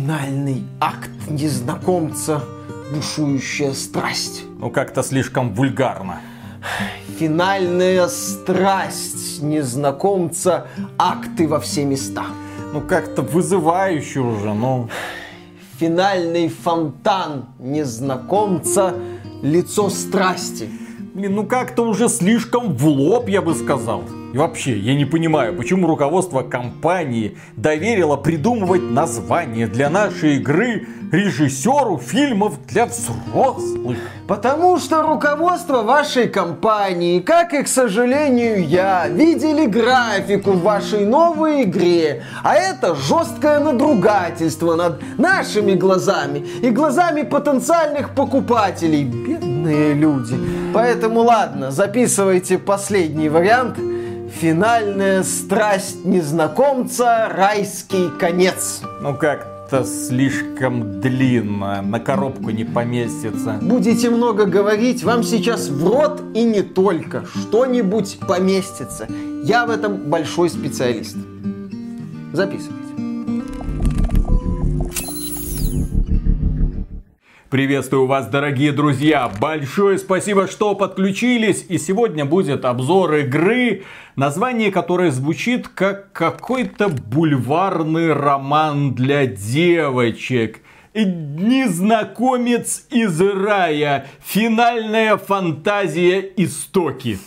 Финальный акт незнакомца, бушующая страсть. Ну, как-то слишком вульгарно. Финальная страсть незнакомца, акты во все места. Ну, как-то вызывающе уже, ну... Финальный фонтан незнакомца, лицо страсти. Блин, ну как-то уже слишком в лоб, я бы сказал. И вообще, я не понимаю, почему руководство компании доверило придумывать название для нашей игры режиссеру фильмов для взрослых. Потому что руководство вашей компании, как и, к сожалению, я, видели графику в вашей новой игре. А это жесткое надругательство над нашими глазами и глазами потенциальных покупателей. Бедные люди. Поэтому ладно, записывайте последний вариант – Финальная страсть незнакомца, райский конец. Ну как-то слишком длинно, на коробку не поместится. Будете много говорить, вам сейчас в рот и не только что-нибудь поместится. Я в этом большой специалист. Записывай. Приветствую вас, дорогие друзья! Большое спасибо, что подключились. И сегодня будет обзор игры, название которой звучит как какой-то бульварный роман для девочек. Незнакомец из рая. Финальная фантазия истоки.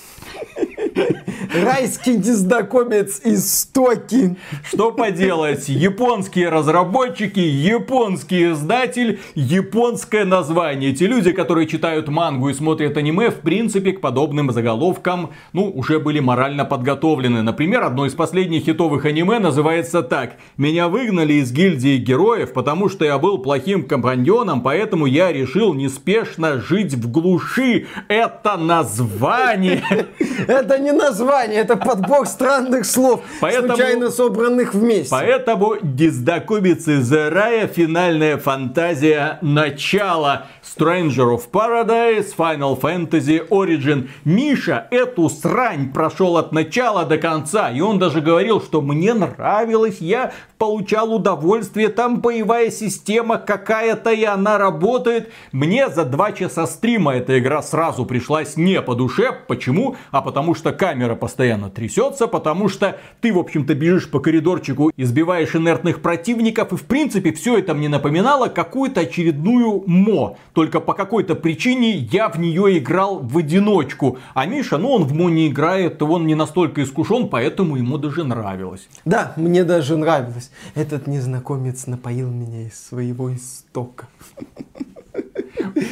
Райский незнакомец из Токи. Что поделать? Японские разработчики, японский издатель, японское название. Эти люди, которые читают мангу и смотрят аниме, в принципе, к подобным заголовкам, ну, уже были морально подготовлены. Например, одно из последних хитовых аниме называется так. «Меня выгнали из гильдии героев, потому что я был плохим компаньоном, поэтому я решил неспешно жить в глуши». Это название. Это не название, это подбор странных слов, поэтому, случайно собранных вместе. Поэтому Диздакубиц из рая финальная фантазия начала. Stranger of Paradise, Final Fantasy Origin. Миша эту срань прошел от начала до конца. И он даже говорил, что мне нравилось, я получал удовольствие, там боевая система какая-то и она работает. Мне за два часа стрима эта игра сразу пришлась не по душе. Почему? А потому что камера постоянно трясется, потому что ты, в общем-то, бежишь по коридорчику, избиваешь инертных противников, и, в принципе, все это мне напоминало какую-то очередную мо. Только по какой-то причине я в нее играл в одиночку. А Миша, ну, он в мо не играет, он не настолько искушен, поэтому ему даже нравилось. Да, мне даже нравилось. Этот незнакомец напоил меня из своего истока.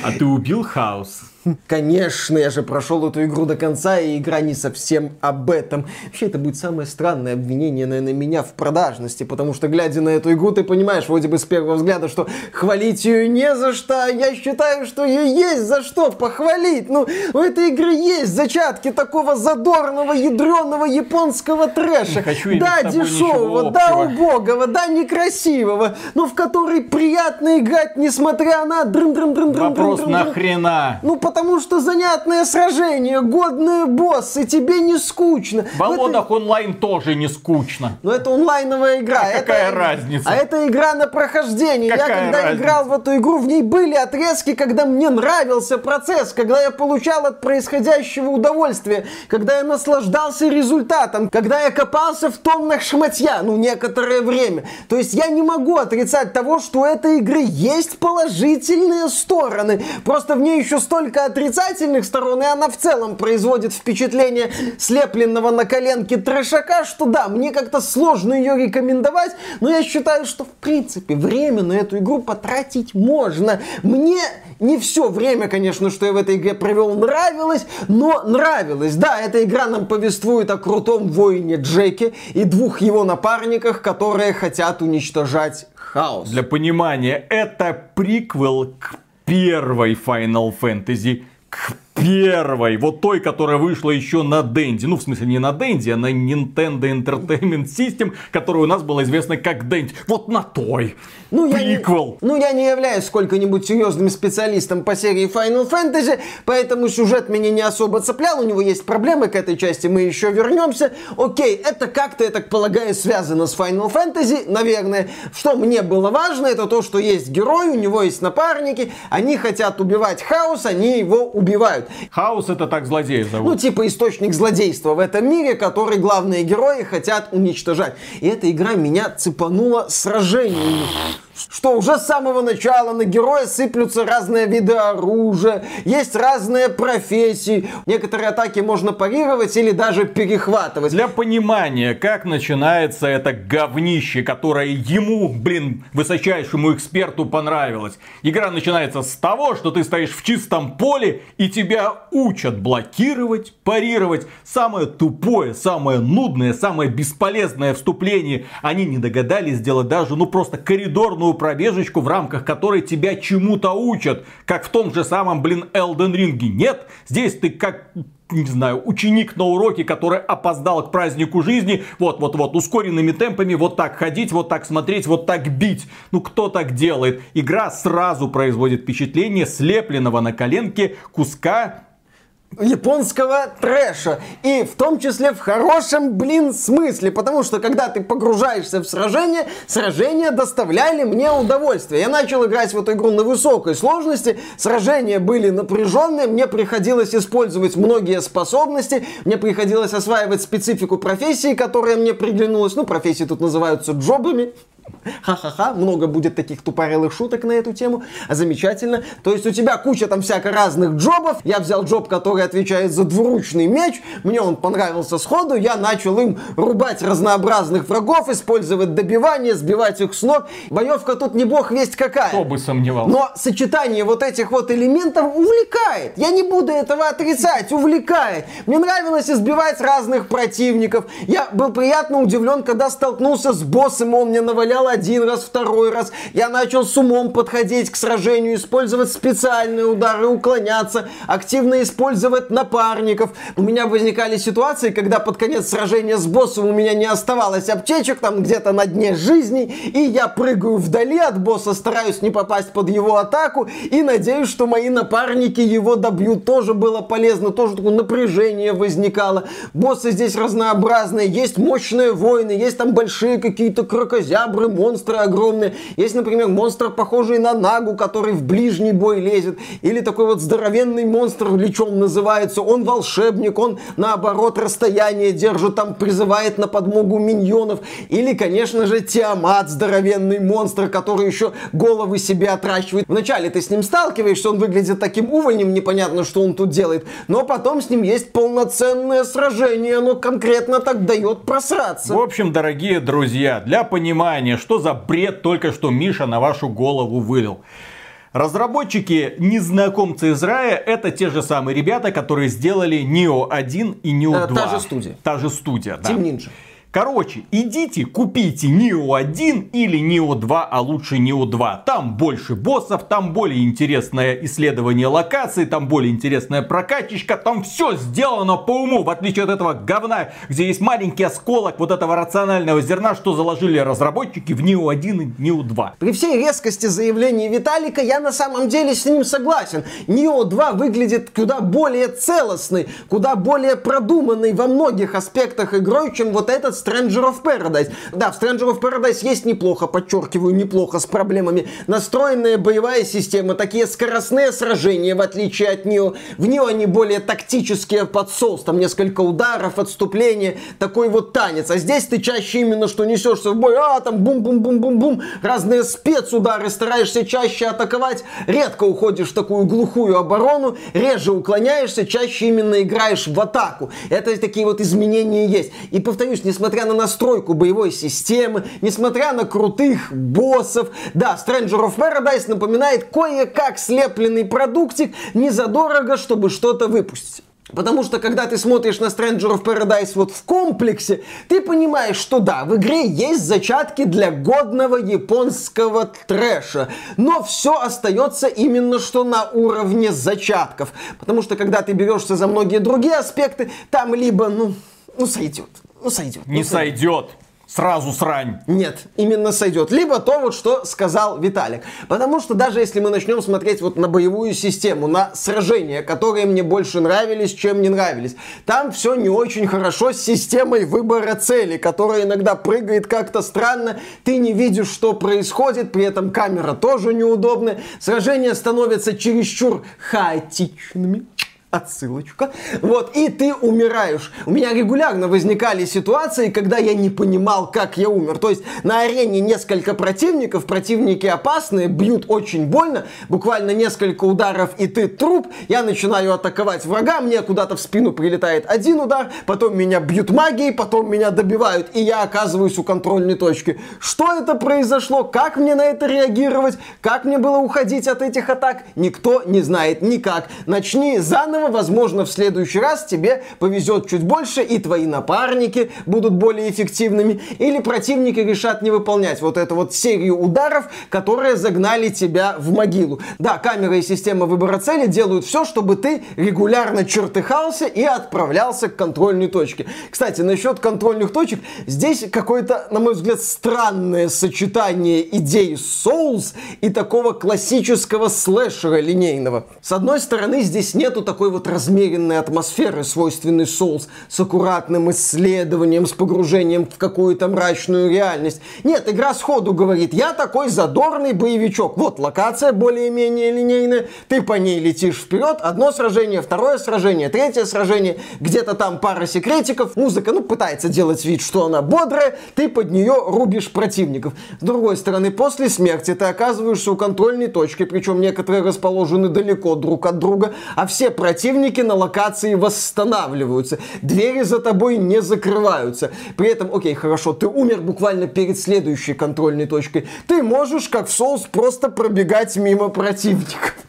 А ты убил хаос? Конечно, я же прошел эту игру до конца, и игра не совсем об этом. Вообще, это будет самое странное обвинение, наверное, меня в продажности, потому что, глядя на эту игру, ты понимаешь, вроде бы с первого взгляда, что хвалить ее не за что, а я считаю, что ее есть за что похвалить. Ну, у этой игры есть зачатки такого задорного, ядреного японского трэша. хочу да, дешевого, да, убогого, да, некрасивого, но в который приятно играть, несмотря на дрын дрын дрын дрын Вопрос нахрена? Ну, потому что занятное сражение, годные боссы, тебе не скучно. В Володах это... онлайн тоже не скучно. Но это онлайновая игра. А это... какая разница? А это игра на прохождение. Какая я когда разница? играл в эту игру, в ней были отрезки, когда мне нравился процесс, когда я получал от происходящего удовольствие, когда я наслаждался результатом, когда я копался в тоннах шматья, ну, некоторое время. То есть я не могу отрицать того, что у этой игры есть положительные стороны. Просто в ней еще столько несколько отрицательных сторон, и она в целом производит впечатление слепленного на коленке трешака, что да, мне как-то сложно ее рекомендовать, но я считаю, что в принципе время на эту игру потратить можно. Мне не все время, конечно, что я в этой игре провел, нравилось, но нравилось. Да, эта игра нам повествует о крутом воине Джеке и двух его напарниках, которые хотят уничтожать хаос. Для понимания, это приквел к первой Final Fantasy к первой, вот той, которая вышла еще на Денди. Ну, в смысле, не на Денди, а на Nintendo Entertainment System, которая у нас была известна как Денди. Вот на той. Ну, я Приквел. не, ну, я не являюсь сколько-нибудь серьезным специалистом по серии Final Fantasy, поэтому сюжет меня не особо цеплял. У него есть проблемы к этой части, мы еще вернемся. Окей, это как-то, я так полагаю, связано с Final Fantasy, наверное. Что мне было важно, это то, что есть герой, у него есть напарники, они хотят убивать хаос, они его убивают. Хаос это так злодеев зовут. Ну, типа источник злодейства в этом мире, который главные герои хотят уничтожать. И эта игра меня цепанула сражениями что уже с самого начала на героя сыплются разные виды оружия, есть разные профессии. Некоторые атаки можно парировать или даже перехватывать. Для понимания, как начинается это говнище, которое ему, блин, высочайшему эксперту понравилось. Игра начинается с того, что ты стоишь в чистом поле и тебя учат блокировать, парировать. Самое тупое, самое нудное, самое бесполезное вступление они не догадались сделать даже, ну просто коридорную пробежечку, в рамках которой тебя чему-то учат. Как в том же самом, блин, Элден Ринге. Нет, здесь ты как не знаю, ученик на уроке, который опоздал к празднику жизни, вот, вот, вот, ускоренными темпами, вот так ходить, вот так смотреть, вот так бить. Ну, кто так делает? Игра сразу производит впечатление слепленного на коленке куска японского трэша. И в том числе в хорошем, блин, смысле. Потому что когда ты погружаешься в сражение, сражения доставляли мне удовольствие. Я начал играть в эту игру на высокой сложности. Сражения были напряженные. Мне приходилось использовать многие способности. Мне приходилось осваивать специфику профессии, которая мне приглянулась. Ну, профессии тут называются джобами. Ха-ха-ха, много будет таких тупорылых шуток на эту тему. Замечательно. То есть у тебя куча там всяко разных джобов. Я взял джоб, который отвечает за двуручный меч. Мне он понравился сходу. Я начал им рубать разнообразных врагов, использовать добивание, сбивать их с ног. Боевка тут не бог весть какая. Кто бы сомневался. Но сочетание вот этих вот элементов увлекает. Я не буду этого отрицать, увлекает. Мне нравилось избивать разных противников. Я был приятно удивлен, когда столкнулся с боссом, он мне навалил стрелял один раз, второй раз. Я начал с умом подходить к сражению, использовать специальные удары, уклоняться, активно использовать напарников. У меня возникали ситуации, когда под конец сражения с боссом у меня не оставалось аптечек, там где-то на дне жизни, и я прыгаю вдали от босса, стараюсь не попасть под его атаку, и надеюсь, что мои напарники его добьют. Тоже было полезно, тоже такое напряжение возникало. Боссы здесь разнообразные, есть мощные воины, есть там большие какие-то крокозябры, монстры, огромные. Есть, например, монстр, похожий на Нагу, который в ближний бой лезет. Или такой вот здоровенный монстр, лечом называется. Он волшебник, он наоборот расстояние держит, там призывает на подмогу миньонов. Или, конечно же, Тиамат, здоровенный монстр, который еще головы себе отращивает. Вначале ты с ним сталкиваешься, он выглядит таким увольнем, непонятно, что он тут делает. Но потом с ним есть полноценное сражение, оно конкретно так дает просраться. В общем, дорогие друзья, для понимания внимание, что за бред только что Миша на вашу голову вылил. Разработчики незнакомцы из рая это те же самые ребята, которые сделали Neo 1 и Neo 2. Та же студия. Та же студия, да. Team Ninja. Короче, идите, купите Neo 1 или Neo 2, а лучше Neo 2. Там больше боссов, там более интересное исследование локаций, там более интересная прокачечка, там все сделано по уму, в отличие от этого говна, где есть маленький осколок вот этого рационального зерна, что заложили разработчики в Neo 1 и Neo 2. При всей резкости заявлений Виталика я на самом деле с ним согласен. Neo 2 выглядит куда более целостный, куда более продуманный во многих аспектах игрой, чем вот этот Stranger of Paradise. Да, в Stranger of Paradise есть неплохо, подчеркиваю, неплохо с проблемами. Настроенная боевая система, такие скоростные сражения, в отличие от нее. В нее они более тактические под соус, там несколько ударов, отступления, такой вот танец. А здесь ты чаще именно что несешься в бой, а там бум-бум-бум-бум-бум, разные спецудары, стараешься чаще атаковать, редко уходишь в такую глухую оборону, реже уклоняешься, чаще именно играешь в атаку. Это такие вот изменения есть. И повторюсь, несмотря несмотря на настройку боевой системы, несмотря на крутых боссов. Да, Stranger of Paradise напоминает кое-как слепленный продуктик незадорого, чтобы что-то выпустить. Потому что когда ты смотришь на Stranger of Paradise вот в комплексе, ты понимаешь, что да, в игре есть зачатки для годного японского трэша. Но все остается именно что на уровне зачатков. Потому что когда ты берешься за многие другие аспекты, там либо, ну, ну сойдет. Ну сойдет. Не ну, сойдет. сойдет сразу срань. Нет, именно сойдет. Либо то, вот что сказал Виталик. Потому что даже если мы начнем смотреть вот на боевую систему, на сражения, которые мне больше нравились, чем не нравились, там все не очень хорошо с системой выбора цели, которая иногда прыгает как-то странно, ты не видишь, что происходит, при этом камера тоже неудобная, сражения становятся чересчур хаотичными отсылочка. Вот, и ты умираешь. У меня регулярно возникали ситуации, когда я не понимал, как я умер. То есть на арене несколько противников, противники опасные, бьют очень больно, буквально несколько ударов, и ты труп. Я начинаю атаковать врага, мне куда-то в спину прилетает один удар, потом меня бьют магией, потом меня добивают, и я оказываюсь у контрольной точки. Что это произошло? Как мне на это реагировать? Как мне было уходить от этих атак? Никто не знает никак. Начни заново этого, возможно, в следующий раз тебе повезет чуть больше, и твои напарники будут более эффективными, или противники решат не выполнять вот эту вот серию ударов, которые загнали тебя в могилу. Да, камера и система выбора цели делают все, чтобы ты регулярно чертыхался и отправлялся к контрольной точке. Кстати, насчет контрольных точек, здесь какое-то, на мой взгляд, странное сочетание идей Souls и такого классического слэшера линейного. С одной стороны, здесь нету такой вот размеренной атмосферы, свойственной Souls, с аккуратным исследованием, с погружением в какую-то мрачную реальность. Нет, игра сходу говорит, я такой задорный боевичок. Вот локация более-менее линейная, ты по ней летишь вперед, одно сражение, второе сражение, третье сражение, где-то там пара секретиков, музыка, ну, пытается делать вид, что она бодрая, ты под нее рубишь противников. С другой стороны, после смерти ты оказываешься у контрольной точки, причем некоторые расположены далеко друг от друга, а все противники противники на локации восстанавливаются, двери за тобой не закрываются. При этом, окей, хорошо, ты умер буквально перед следующей контрольной точкой. Ты можешь, как в Souls, просто пробегать мимо противников.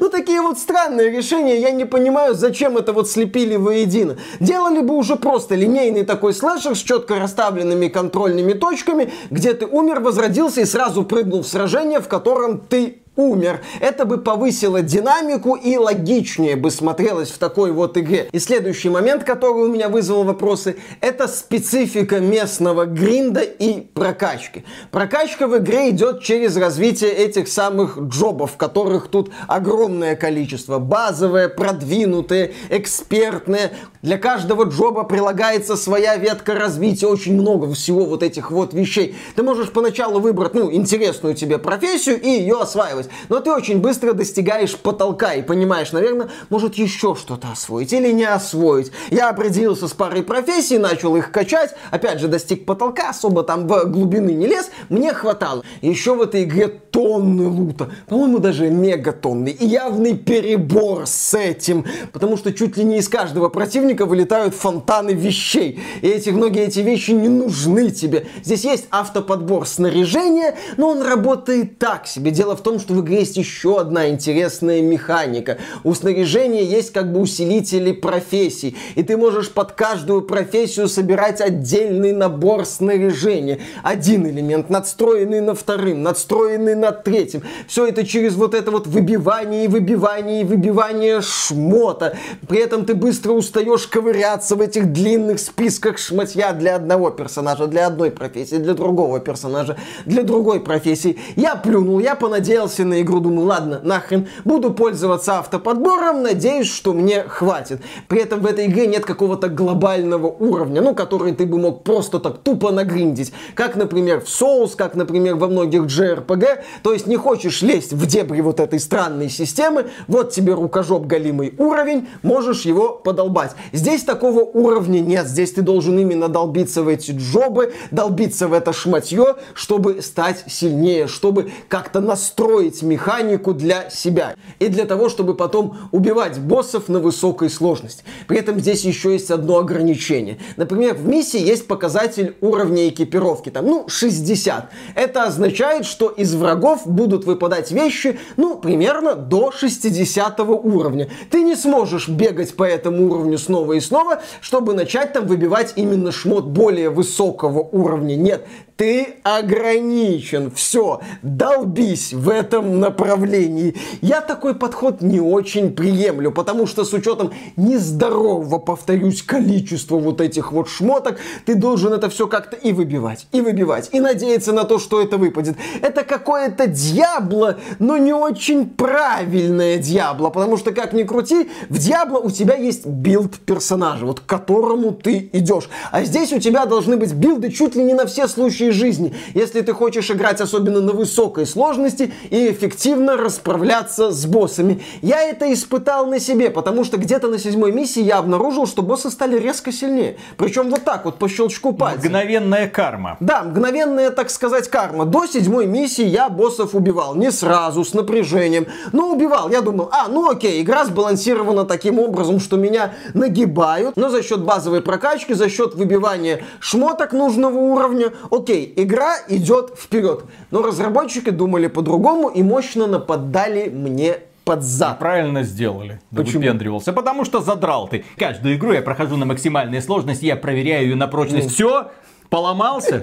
Ну, такие вот странные решения, я не понимаю, зачем это вот слепили воедино. Делали бы уже просто линейный такой слэшер с четко расставленными контрольными точками, где ты умер, возродился и сразу прыгнул в сражение, в котором ты умер. Это бы повысило динамику и логичнее бы смотрелось в такой вот игре. И следующий момент, который у меня вызвал вопросы, это специфика местного гринда и прокачки. Прокачка в игре идет через развитие этих самых джобов, которых тут огромное количество. Базовые, продвинутые, экспертные. Для каждого джоба прилагается своя ветка развития, очень много всего вот этих вот вещей. Ты можешь поначалу выбрать, ну, интересную тебе профессию и ее осваивать делать. Но ты очень быстро достигаешь потолка и понимаешь, наверное, может еще что-то освоить или не освоить. Я определился с парой профессий, начал их качать, опять же достиг потолка, особо там в глубины не лез, мне хватало. Еще в этой игре тонны лута, по-моему, даже мегатонны. И явный перебор с этим, потому что чуть ли не из каждого противника вылетают фонтаны вещей. И эти, многие эти вещи не нужны тебе. Здесь есть автоподбор снаряжения, но он работает так себе. Дело в том, что в игре есть еще одна интересная механика. У снаряжения есть как бы усилители профессий. И ты можешь под каждую профессию собирать отдельный набор снаряжения. Один элемент, надстроенный на вторым, надстроенный на третьем. Все это через вот это вот выбивание и выбивание и выбивание шмота. При этом ты быстро устаешь ковыряться в этих длинных списках шмотья для одного персонажа, для одной профессии, для другого персонажа, для другой профессии. Я плюнул, я понадеялся на игру, думаю, ладно, нахрен, буду пользоваться автоподбором, надеюсь, что мне хватит. При этом в этой игре нет какого-то глобального уровня, ну, который ты бы мог просто так тупо нагриндить. Как, например, в Souls, как, например, во многих JRPG. То есть не хочешь лезть в дебри вот этой странной системы, вот тебе рукожоп галимый уровень, можешь его подолбать. Здесь такого уровня нет, здесь ты должен именно долбиться в эти джобы, долбиться в это шматье, чтобы стать сильнее, чтобы как-то настроить строить механику для себя. И для того, чтобы потом убивать боссов на высокой сложности. При этом здесь еще есть одно ограничение. Например, в миссии есть показатель уровня экипировки. Там, ну, 60. Это означает, что из врагов будут выпадать вещи, ну, примерно до 60 уровня. Ты не сможешь бегать по этому уровню снова и снова, чтобы начать там выбивать именно шмот более высокого уровня. Нет, ты ограничен. Все, долбись в этом направлении. Я такой подход не очень приемлю, потому что с учетом нездорового, повторюсь, количества вот этих вот шмоток, ты должен это все как-то и выбивать, и выбивать, и надеяться на то, что это выпадет. Это какое-то Diablo, но не очень правильное Diablo, потому что, как ни крути, в Diablo у тебя есть build персонажа, вот к которому ты идешь. А здесь у тебя должны быть билды чуть ли не на все случаи случае жизни, если ты хочешь играть особенно на высокой сложности и эффективно расправляться с боссами. Я это испытал на себе, потому что где-то на седьмой миссии я обнаружил, что боссы стали резко сильнее. Причем вот так вот, по щелчку пальца. Мгновенная карма. Да, мгновенная, так сказать, карма. До седьмой миссии я боссов убивал. Не сразу, с напряжением. Но убивал. Я думал, а, ну окей, игра сбалансирована таким образом, что меня нагибают. Но за счет базовой прокачки, за счет выбивания шмоток нужного уровня, окей, окей, игра идет вперед. Но разработчики думали по-другому и мощно нападали мне под зад. Правильно сделали. Почему? Выпендривался. Потому что задрал ты. Каждую игру я прохожу на максимальной сложности, я проверяю ее на прочность. Ну. Все, Поломался?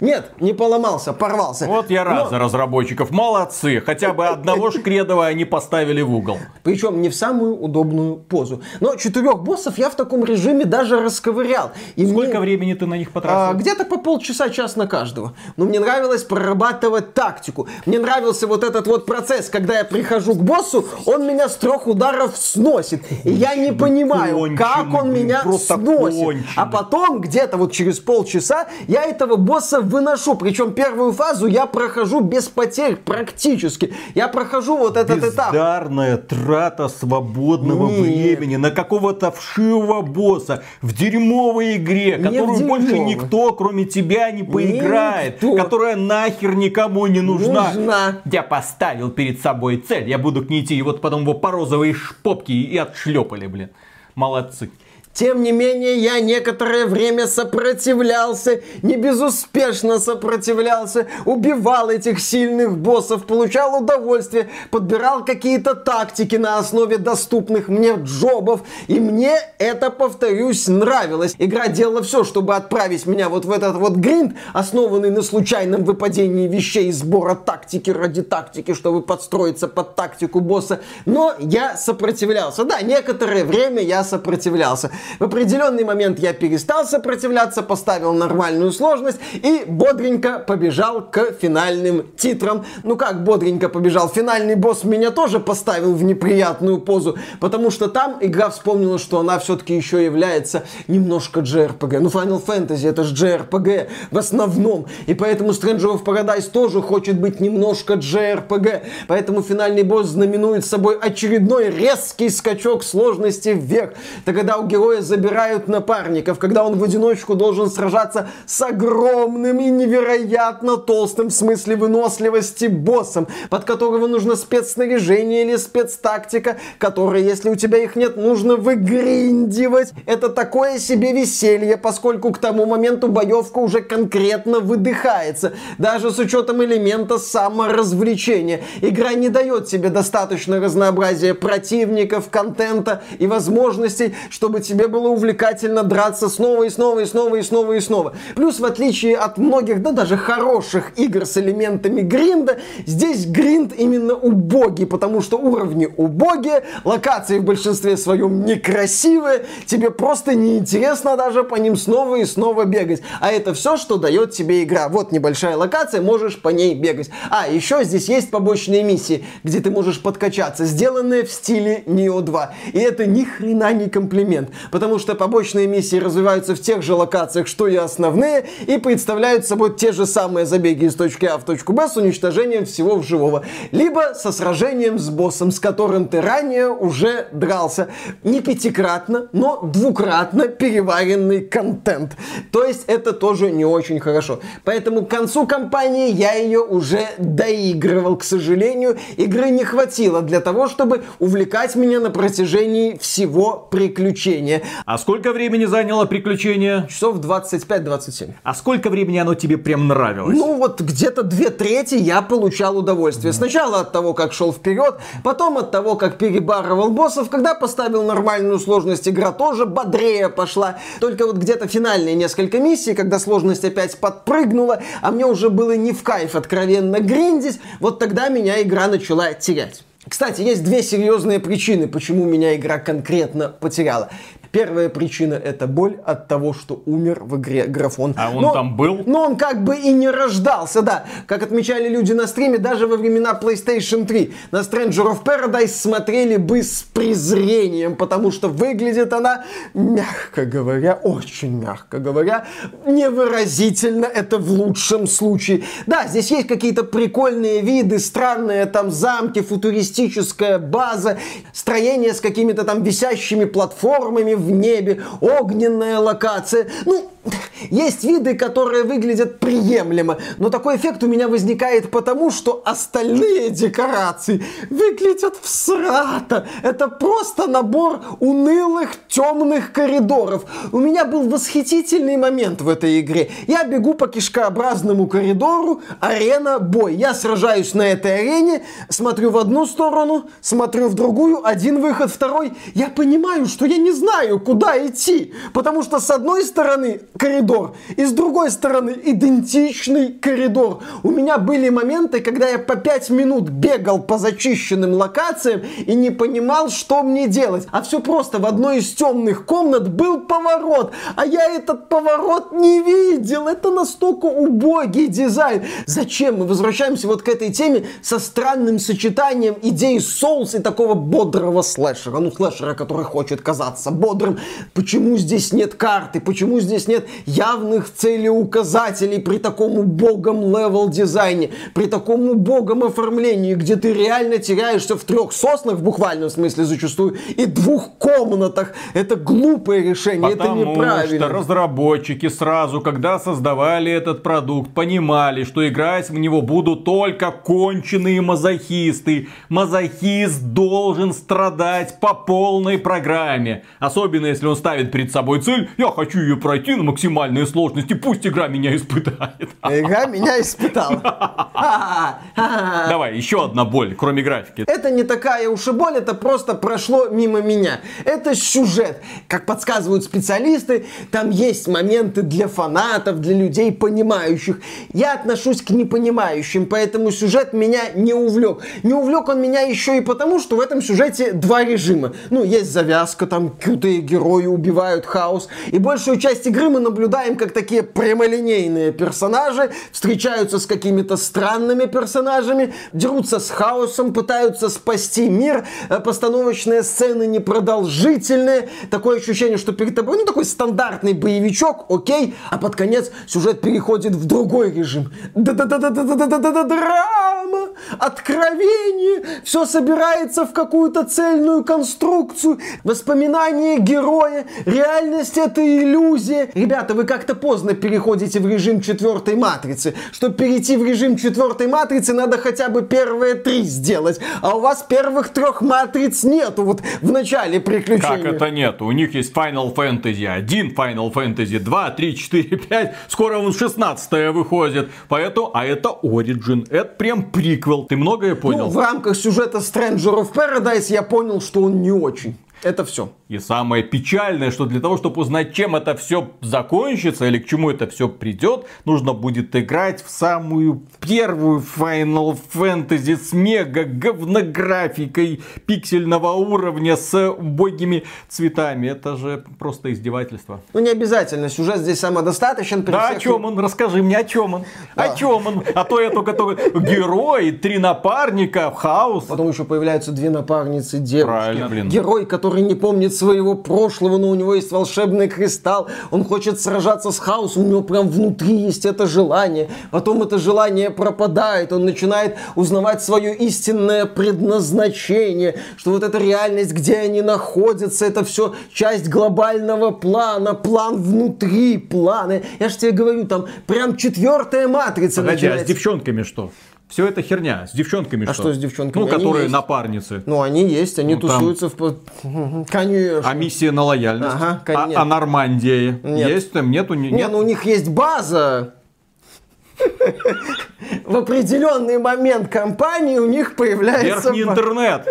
Нет, не поломался, порвался. Вот я рад Но... за разработчиков. Молодцы. Хотя бы одного Шкредова они поставили в угол. Причем не в самую удобную позу. Но четырех боссов я в таком режиме даже расковырял. И Сколько мне... времени ты на них потратил? А, где-то по полчаса, час на каждого. Но мне нравилось прорабатывать тактику. Мне нравился вот этот вот процесс, когда я прихожу к боссу, он меня с трех ударов сносит. И я не понимаю, конченый, как он меня сносит. Конченый. А потом где-то вот через полчаса я этого босса выношу. Причем первую фазу я прохожу без потерь практически. Я прохожу вот этот этап. Бездарная трата свободного Нет. времени на какого-то вшивого босса в дерьмовой игре, не которую больше никто, кроме тебя, не поиграет. Никто. Которая нахер никому не нужна. нужна. Я поставил перед собой цель, я буду к ней идти. И вот потом его по розовой шпопке и отшлепали, блин. Молодцы. Тем не менее, я некоторое время сопротивлялся, не безуспешно сопротивлялся, убивал этих сильных боссов, получал удовольствие, подбирал какие-то тактики на основе доступных мне джобов, и мне это, повторюсь, нравилось. Игра делала все, чтобы отправить меня вот в этот вот гринд, основанный на случайном выпадении вещей сбора тактики ради тактики, чтобы подстроиться под тактику босса, но я сопротивлялся. Да, некоторое время я сопротивлялся. В определенный момент я перестал сопротивляться, поставил нормальную сложность и бодренько побежал к финальным титрам. Ну как бодренько побежал? Финальный босс меня тоже поставил в неприятную позу, потому что там игра вспомнила, что она все-таки еще является немножко JRPG. Ну Final Fantasy это же JRPG в основном. И поэтому Stranger of Paradise тоже хочет быть немножко JRPG. Поэтому финальный босс знаменует собой очередной резкий скачок сложности вверх. Это когда у героя героя забирают напарников, когда он в одиночку должен сражаться с огромным и невероятно толстым в смысле выносливости боссом, под которого нужно спецснаряжение или спецтактика, которые, если у тебя их нет, нужно выгриндивать. Это такое себе веселье, поскольку к тому моменту боевка уже конкретно выдыхается, даже с учетом элемента саморазвлечения. Игра не дает тебе достаточно разнообразия противников, контента и возможностей, чтобы тебе было увлекательно драться снова и снова и снова и снова и снова. Плюс, в отличие от многих, да даже хороших игр с элементами гринда, здесь гринд именно убогий, потому что уровни убогие, локации в большинстве своем некрасивые, тебе просто неинтересно даже по ним снова и снова бегать. А это все, что дает тебе игра. Вот небольшая локация, можешь по ней бегать. А, еще здесь есть побочные миссии, где ты можешь подкачаться, сделанные в стиле Neo 2. И это ни хрена не комплимент. Потому что побочные миссии развиваются в тех же локациях, что и основные, и представляют собой те же самые забеги из точки А в точку Б с уничтожением всего живого. Либо со сражением с боссом, с которым ты ранее уже дрался. Не пятикратно, но двукратно переваренный контент. То есть это тоже не очень хорошо. Поэтому к концу кампании я ее уже доигрывал. К сожалению, игры не хватило для того, чтобы увлекать меня на протяжении всего приключения. А сколько времени заняло приключение? Часов 25-27. А сколько времени оно тебе прям нравилось? Ну вот где-то две трети я получал удовольствие. Сначала от того, как шел вперед, потом от того, как перебарывал боссов. Когда поставил нормальную сложность, игра тоже бодрее пошла. Только вот где-то финальные несколько миссий, когда сложность опять подпрыгнула, а мне уже было не в кайф откровенно гриндить, вот тогда меня игра начала терять. Кстати, есть две серьезные причины, почему меня игра конкретно потеряла. Первая причина это боль от того, что умер в игре графон. А он но, там был? Но он как бы и не рождался, да. Как отмечали люди на стриме, даже во времена PlayStation 3 на Stranger of Paradise смотрели бы с презрением, потому что выглядит она, мягко говоря, очень мягко говоря, невыразительно, это в лучшем случае. Да, здесь есть какие-то прикольные виды, странные там замки, футуристическая база, строение с какими-то там висящими платформами, в небе, огненная локация. Ну, есть виды, которые выглядят приемлемо, но такой эффект у меня возникает потому, что остальные декорации выглядят всрато. Это просто набор унылых темных коридоров. У меня был восхитительный момент в этой игре. Я бегу по кишкообразному коридору, арена, бой. Я сражаюсь на этой арене, смотрю в одну сторону, смотрю в другую, один выход, второй. Я понимаю, что я не знаю, куда идти, потому что с одной стороны коридор. И с другой стороны идентичный коридор. У меня были моменты, когда я по 5 минут бегал по зачищенным локациям и не понимал, что мне делать. А все просто в одной из темных комнат был поворот, а я этот поворот не видел. Это настолько убогий дизайн. Зачем мы возвращаемся вот к этой теме со странным сочетанием идей соус и такого бодрого слэшера. Ну, слэшера, который хочет казаться бодрым. Почему здесь нет карты? Почему здесь нет явных целеуказателей при таком убогом level дизайне, при таком убогом оформлении, где ты реально теряешься в трех соснах, в буквальном смысле зачастую, и двух комнатах. Это глупое решение, Потому это неправильно. что разработчики сразу, когда создавали этот продукт, понимали, что играть в него будут только конченые мазохисты. Мазохист должен страдать по полной программе. Особенно если он ставит перед собой цель, я хочу ее пройти на максимальные сложности, пусть игра меня испытает. Игра меня испытала. Давай, еще одна боль, кроме графики. Это не такая уж и боль, это просто прошло мимо меня. Это сюжет. Как подсказывают специалисты, там есть моменты для фанатов, для людей понимающих. Я отношусь к непонимающим, поэтому сюжет меня не увлек. Не увлек он меня еще и потому, что в этом сюжете два режима. Ну, есть завязка, там крутые герои убивают хаос. И большую часть игры мы наблюдаем, как такие прямолинейные персонажи встречаются с какими-то странными персонажами, дерутся с хаосом, пытаются спасти мир. Э, постановочные сцены непродолжительные. Такое ощущение, что перед тобой, ну, такой стандартный боевичок, окей, а под конец сюжет переходит в другой режим. Да-да-да-да-да-да-да-да-драма, откровение, все собирается в какую-то цельную конструкцию, воспоминания героя, реальность это иллюзия. Ребята, вы как-то поздно переходите в режим четвертой матрицы. Чтобы перейти в режим четвертой матрицы, надо хотя бы первые три сделать. А у вас первых трех матриц нету вот в начале приключения. Как это нету? У них есть Final Fantasy 1, Final Fantasy 2, 3, 4, 5. Скоро он 16 выходит. Поэтому, а это Origin. Это прям приквел. Ты многое понял? Ну, в рамках сюжета Stranger of Paradise я понял, что он не очень. Это все. И самое печальное, что для того, чтобы узнать, чем это все закончится или к чему это все придет, нужно будет играть в самую первую Final Fantasy с мега говнографикой пиксельного уровня с убогими цветами. Это же просто издевательство. Ну не обязательно, сюжет здесь самодостаточен. Да, всех... о чем он? Расскажи мне, о чем он? Да. О чем он? А то я только только герой, три напарника, хаос. Потом еще появляются две напарницы девушки. Правильно, блин. Герой, который который не помнит своего прошлого, но у него есть волшебный кристалл, он хочет сражаться с хаосом, у него прям внутри есть это желание, потом это желание пропадает, он начинает узнавать свое истинное предназначение, что вот эта реальность, где они находятся, это все часть глобального плана, план внутри плана. Я же тебе говорю, там прям четвертая матрица Погоди, начинается. а с девчонками что? Все это херня. С девчонками А что? что с девчонками? Ну, Они которые есть. напарницы. Ну, они есть, они Ну, там- тусуются в... Конечно. А миссия на лояльность? Ага, а, конечно. а Нормандия? Нет. Есть там? Нету? Не- Не, Нет? ну у них есть база. В определенный момент компании у них появляется... Верхний интернет.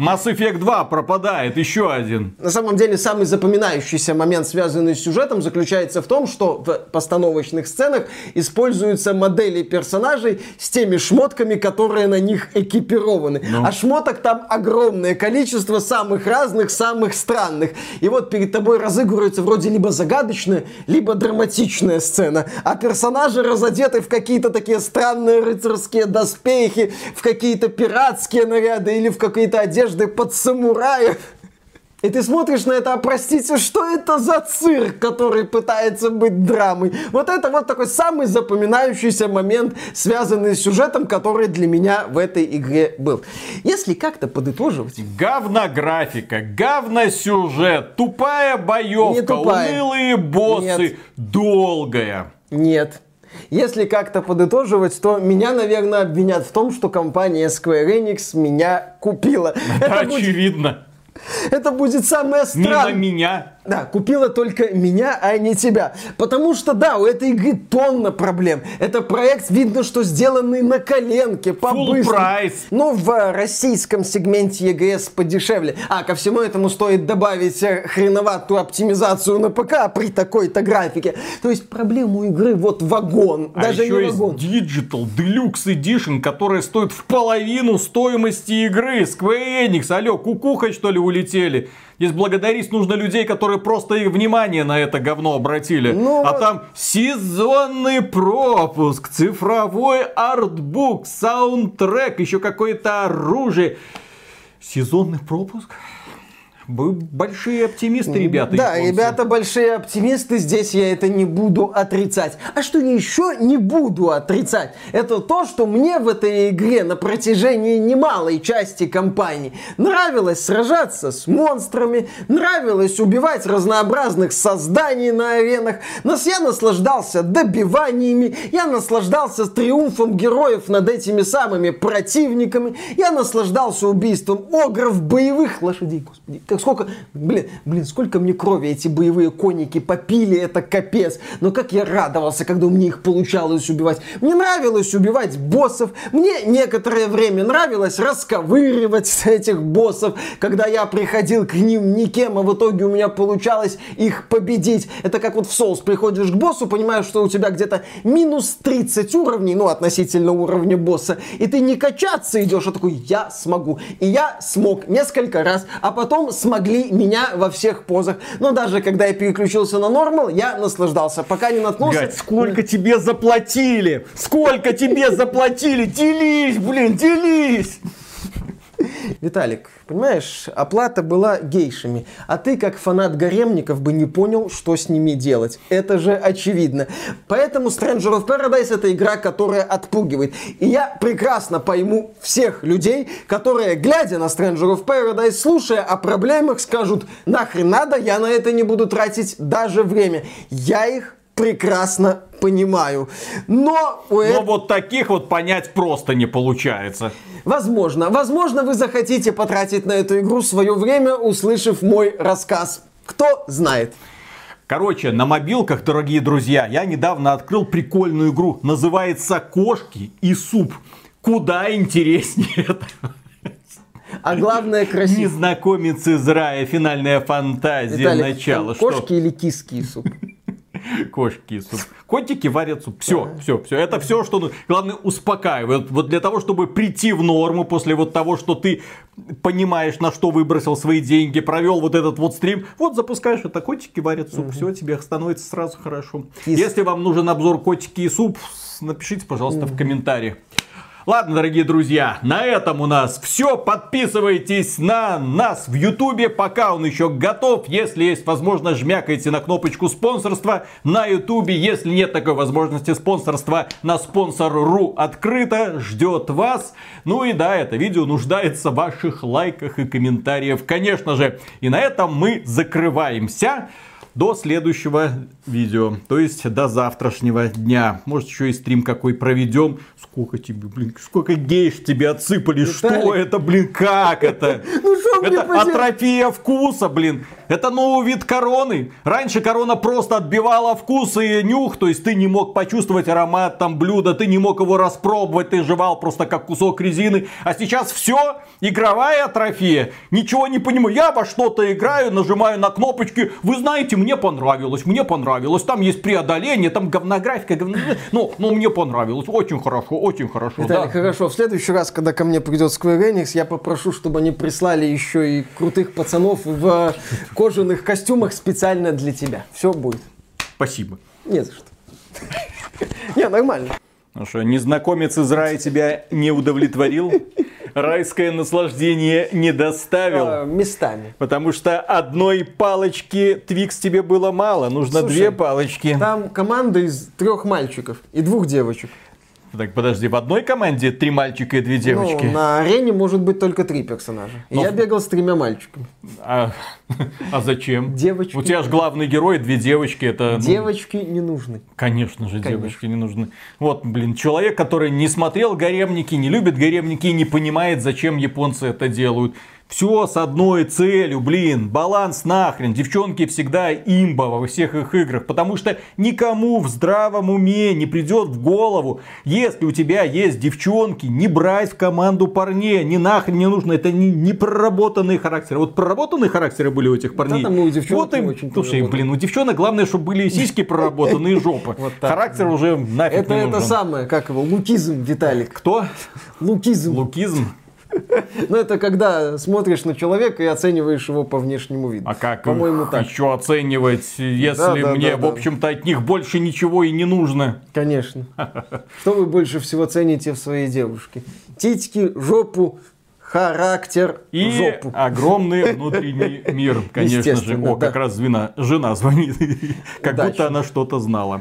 Mass Effect 2 пропадает, еще один. На самом деле, самый запоминающийся момент, связанный с сюжетом, заключается в том, что в постановочных сценах используются модели персонажей с теми шмотками, которые на них экипированы. Ну. А шмоток там огромное количество, самых разных, самых странных. И вот перед тобой разыгрывается вроде либо загадочная, либо драматичная сцена. А персонажи разодеты в какие-то такие странные рыцарские доспехи, в какие-то пиратские наряды или в какие-то одежды под самураев. И ты смотришь на это, а простите, что это за цирк, который пытается быть драмой? Вот это вот такой самый запоминающийся момент, связанный с сюжетом, который для меня в этой игре был. Если как-то подытоживать, Говнографика, говносюжет, тупая Не боевка, тупая. унылые боссы, Нет. долгая. нет. Если как-то подытоживать, то меня, наверное, обвинят в том, что компания Square Enix меня купила. Это будет, Очевидно. это будет самое странное. меня. Да, купила только меня, а не тебя. Потому что, да, у этой игры тонна проблем. Это проект, видно, что сделанный на коленке, по-быстрому. прайс. Ну, в российском сегменте EGS подешевле. А, ко всему этому стоит добавить э, хреноватую оптимизацию на ПК при такой-то графике. То есть проблема у игры вот вагон. А Даже еще не есть вагон. Digital Deluxe Edition, которая стоит в половину стоимости игры. Square Enix, алло, кукухой что ли улетели? Здесь благодарить нужно людей, которые просто их внимание на это говно обратили. Ну а там сезонный пропуск, цифровой артбук, саундтрек, еще какое-то оружие. Сезонный пропуск? Вы большие оптимисты, ребята. Да, японцы. ребята большие оптимисты, здесь я это не буду отрицать. А что еще не буду отрицать, это то, что мне в этой игре на протяжении немалой части кампании нравилось сражаться с монстрами, нравилось убивать разнообразных созданий на аренах, нас я наслаждался добиваниями, я наслаждался триумфом героев над этими самыми противниками, я наслаждался убийством огров, боевых лошадей, господи, как сколько, блин, блин, сколько мне крови эти боевые конники попили, это капец. Но как я радовался, когда у меня их получалось убивать. Мне нравилось убивать боссов, мне некоторое время нравилось расковыривать этих боссов, когда я приходил к ним никем, а в итоге у меня получалось их победить. Это как вот в соус приходишь к боссу, понимаешь, что у тебя где-то минус 30 уровней, ну, относительно уровня босса, и ты не качаться идешь, а такой, я смогу. И я смог несколько раз, а потом смогли меня во всех позах. Но даже когда я переключился на нормал, я наслаждался, пока не наткнулся... Блядь, сколько тебе заплатили? Сколько тебе заплатили? Делись, блин, делись! Виталик, понимаешь, оплата была гейшами, а ты, как фанат гаремников, бы не понял, что с ними делать. Это же очевидно. Поэтому Stranger of Paradise это игра, которая отпугивает. И я прекрасно пойму всех людей, которые, глядя на Stranger of Paradise, слушая о проблемах, скажут, нахрен надо, я на это не буду тратить даже время. Я их прекрасно понимаю. Но Но этого... вот таких вот понять просто не получается. Возможно, возможно, вы захотите потратить на эту игру свое время, услышав мой рассказ. Кто знает. Короче, на мобилках, дорогие друзья, я недавно открыл прикольную игру. Называется «Кошки и суп». Куда интереснее это. А главное красиво. Незнакомец из рая, финальная фантазия, Виталик, начало. кошки или киски и суп? Кошки и суп. Котики варят суп. Все, все, все. Это все, что... Главное, успокаивает. Вот для того, чтобы прийти в норму после вот того, что ты понимаешь, на что выбросил свои деньги, провел вот этот вот стрим, вот запускаешь это, котики варят суп. Все, тебе становится сразу хорошо. Если вам нужен обзор котики и суп, напишите, пожалуйста, в комментариях. Ладно, дорогие друзья, на этом у нас все. Подписывайтесь на нас в Ютубе, пока он еще готов. Если есть возможность, жмякайте на кнопочку спонсорства на Ютубе. Если нет такой возможности спонсорства, на спонсор.ру открыто, ждет вас. Ну и да, это видео нуждается в ваших лайках и комментариях, конечно же. И на этом мы закрываемся до следующего видео, то есть до завтрашнего дня. Может еще и стрим какой проведем. Сколько тебе, блин, сколько гейш тебе отсыпали, Виталик. что это, блин, как это? Ну что Это атрофия вкуса, блин. Это новый вид короны. Раньше корона просто отбивала вкус и нюх, то есть ты не мог почувствовать аромат там блюда, ты не мог его распробовать, ты жевал просто как кусок резины. А сейчас все, игровая атрофия. Ничего не понимаю. Я во что-то играю, нажимаю на кнопочки. Вы знаете, мне понравилось, мне понравилось. Там есть преодоление, там говнографика, говно... ну, ну, мне понравилось. Очень хорошо, очень хорошо. Виталий, да. хорошо. В следующий раз, когда ко мне придет Square Enix, я попрошу, чтобы они прислали еще и крутых пацанов в кожаных костюмах специально для тебя. Все будет. Спасибо. Не за что. Не, нормально. Ну что, незнакомец из рая тебя не удовлетворил? Райское наслаждение не доставил? А, местами. Потому что одной палочки Твикс тебе было мало, нужно Слушай, две палочки. Там команда из трех мальчиков и двух девочек. Так, подожди, в одной команде три мальчика и две ну, девочки? Ну, на арене может быть только три персонажа. Но... Я бегал с тремя мальчиками. А, а зачем? Девочки. У тебя же главный герой, две девочки. Это, ну... Девочки не нужны. Конечно же, Конечно. девочки не нужны. Вот, блин, человек, который не смотрел гаремники, не любит гаремники, не понимает, зачем японцы это делают. Все с одной целью, блин, баланс нахрен. Девчонки всегда имба во всех их играх, потому что никому в здравом уме не придет в голову, если у тебя есть девчонки, не брать в команду парней, не нахрен не нужно, это не, не проработанные характеры. Вот проработанные характеры были у этих парней. Да, там у девчонок вот им, очень слушай, блин, у девчонок главное, чтобы были сиськи проработанные жопы. Характер уже нафиг Это это самое, как его, лукизм, Виталик. Кто? Лукизм. Лукизм. Ну, это когда смотришь на человека и оцениваешь его по внешнему виду. А как По-моему, так. еще оценивать, если да, мне, да, в общем-то, от них больше ничего и не нужно? Конечно. Что вы больше всего цените в своей девушке? Титьки, жопу, характер, и жопу. огромный внутренний мир, конечно же. О, как раз жена, жена звонит, как будто она что-то знала.